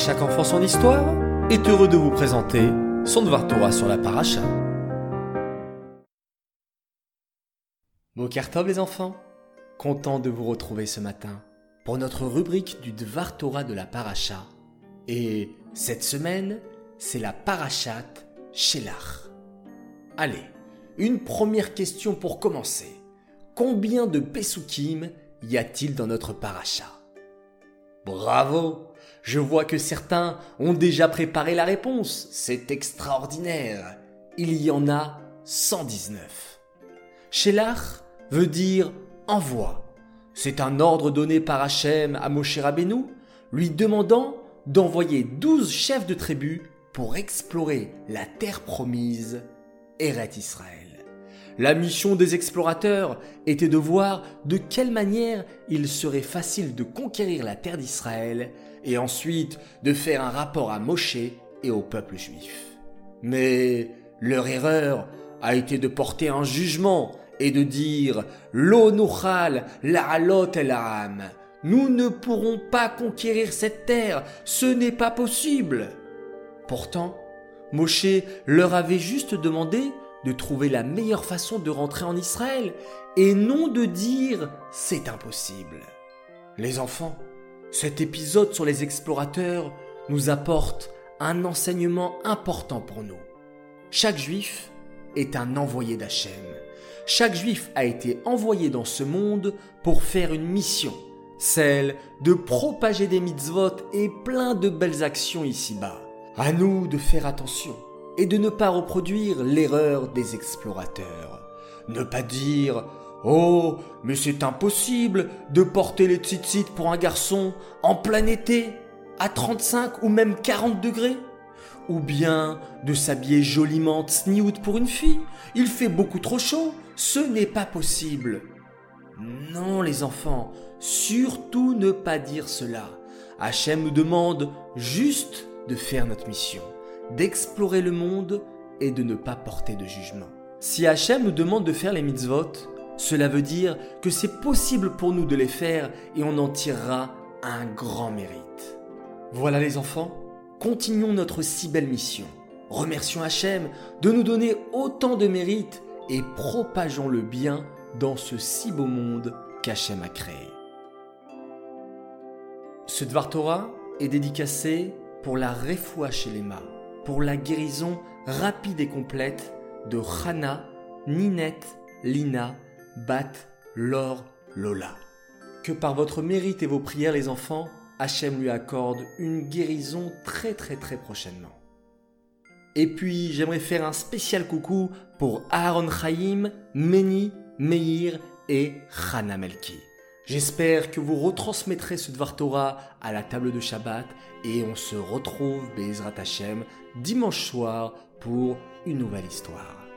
chaque enfant son histoire est heureux de vous présenter son Dvar Torah sur la paracha. Bokertov les enfants, content de vous retrouver ce matin pour notre rubrique du Dvar Torah de la paracha. Et cette semaine, c'est la parachat Shelach. Allez, une première question pour commencer. Combien de Pesukim y a-t-il dans notre paracha? Bravo Je vois que certains ont déjà préparé la réponse. C'est extraordinaire. Il y en a 119. Shelach veut dire envoi. C'est un ordre donné par Hachem à Moshe Rabbeinu, lui demandant d'envoyer 12 chefs de tribu pour explorer la terre promise, Eret Israël. La mission des explorateurs était de voir de quelle manière il serait facile de conquérir la terre d'Israël et ensuite de faire un rapport à Moshe et au peuple juif. Mais leur erreur a été de porter un jugement et de dire Lo nuchal la'alot el Nous ne pourrons pas conquérir cette terre, ce n'est pas possible. Pourtant, Moshe leur avait juste demandé de trouver la meilleure façon de rentrer en Israël et non de dire c'est impossible. Les enfants, cet épisode sur les explorateurs nous apporte un enseignement important pour nous. Chaque juif est un envoyé d'Hachem. Chaque juif a été envoyé dans ce monde pour faire une mission, celle de propager des mitzvot et plein de belles actions ici-bas. À nous de faire attention et de ne pas reproduire l'erreur des explorateurs. Ne pas dire Oh, mais c'est impossible de porter les tzitzit pour un garçon en plein été, à 35 ou même 40 degrés. Ou bien de s'habiller joliment sniout pour une fille. Il fait beaucoup trop chaud, ce n'est pas possible. Non, les enfants, surtout ne pas dire cela. Hachem nous demande juste de faire notre mission d'explorer le monde et de ne pas porter de jugement. Si Hachem nous demande de faire les mitzvot, cela veut dire que c'est possible pour nous de les faire et on en tirera un grand mérite. Voilà les enfants, continuons notre si belle mission. Remercions Hachem de nous donner autant de mérite et propageons le bien dans ce si beau monde qu'Hachem a créé. Ce Dvar Torah est dédicacé pour la Refoua chez les mains pour la guérison rapide et complète de Hana, Ninette, Lina, Bat, Laure, Lola. Que par votre mérite et vos prières, les enfants, Hachem lui accorde une guérison très très très prochainement. Et puis, j'aimerais faire un spécial coucou pour Aaron Chaim, Meni, Meir et Hana Melki. J'espère que vous retransmettrez ce Dvar Torah à la table de Shabbat et on se retrouve, Bezrat Hashem, dimanche soir pour une nouvelle histoire.